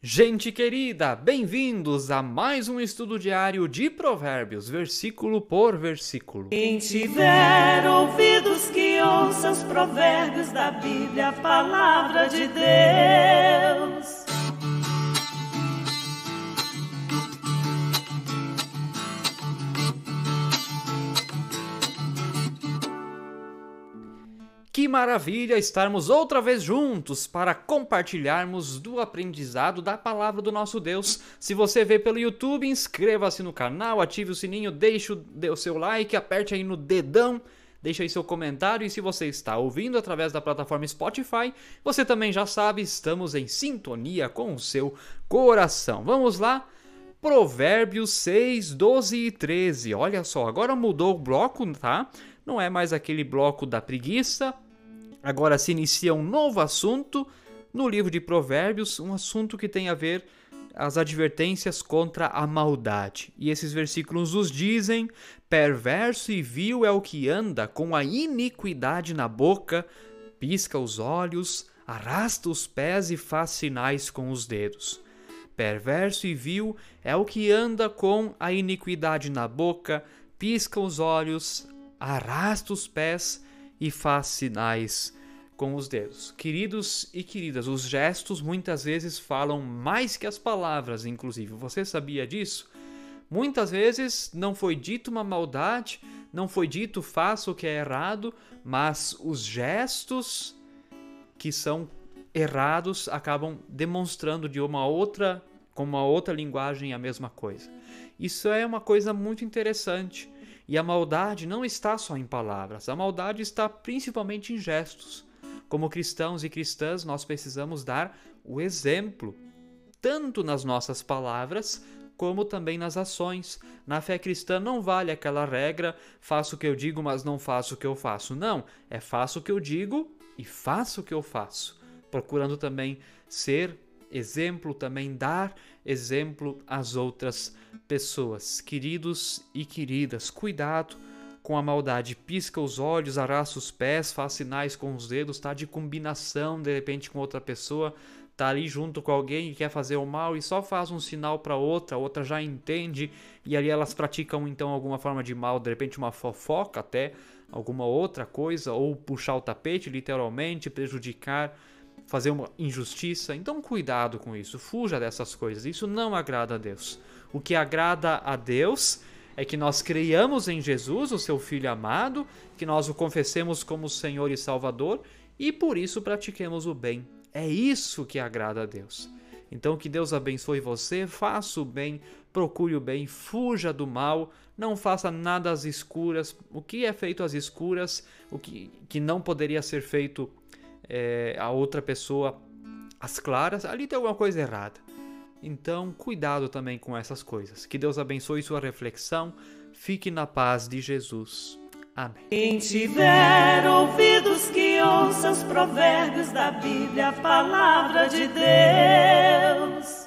Gente querida, bem-vindos a mais um estudo diário de Provérbios, versículo por versículo. Quem tiver ouvidos que ouça os provérbios da Bíblia, a palavra de Deus. Que maravilha estarmos outra vez juntos para compartilharmos do aprendizado da palavra do nosso Deus. Se você vê pelo YouTube, inscreva-se no canal, ative o sininho, deixe o seu like, aperte aí no dedão, deixe aí seu comentário e se você está ouvindo através da plataforma Spotify, você também já sabe, estamos em sintonia com o seu coração. Vamos lá? Provérbios 6, 12 e 13. Olha só, agora mudou o bloco, tá? Não é mais aquele bloco da preguiça, Agora se inicia um novo assunto no livro de Provérbios, um assunto que tem a ver as advertências contra a maldade. E esses versículos nos dizem: perverso e vil é o que anda com a iniquidade na boca, pisca os olhos, arrasta os pés e faz sinais com os dedos. Perverso e vil é o que anda com a iniquidade na boca, pisca os olhos, arrasta os pés e faz sinais com os dedos. Queridos e queridas, os gestos muitas vezes falam mais que as palavras, inclusive. Você sabia disso? Muitas vezes não foi dito uma maldade, não foi dito faça o que é errado, mas os gestos que são errados acabam demonstrando de uma outra com uma outra linguagem a mesma coisa. Isso é uma coisa muito interessante. E a maldade não está só em palavras, a maldade está principalmente em gestos. Como cristãos e cristãs, nós precisamos dar o exemplo, tanto nas nossas palavras como também nas ações. Na fé cristã não vale aquela regra: faço o que eu digo, mas não faço o que eu faço. Não, é faço o que eu digo e faço o que eu faço. Procurando também ser exemplo, também dar exemplo às outras pessoas. Queridos e queridas, cuidado com a maldade. Pisca os olhos, arrasta os pés, faz sinais com os dedos, tá de combinação de repente com outra pessoa, tá ali junto com alguém e quer fazer o mal e só faz um sinal para outra, a outra já entende e ali elas praticam então alguma forma de mal, de repente uma fofoca até, alguma outra coisa ou puxar o tapete literalmente, prejudicar fazer uma injustiça. Então, cuidado com isso, fuja dessas coisas. Isso não agrada a Deus. O que agrada a Deus é que nós creiamos em Jesus, o seu Filho amado, que nós o confessemos como Senhor e Salvador e por isso pratiquemos o bem. É isso que agrada a Deus. Então, que Deus abençoe você, faça o bem, procure o bem, fuja do mal, não faça nada às escuras. O que é feito às escuras, o que, que não poderia ser feito é, a outra pessoa às claras, ali tem alguma coisa errada. Então, cuidado também com essas coisas. Que Deus abençoe sua reflexão. Fique na paz de Jesus. Amém. Quem tiver ouvidos que ouça os provérbios da Bíblia, a palavra de Deus.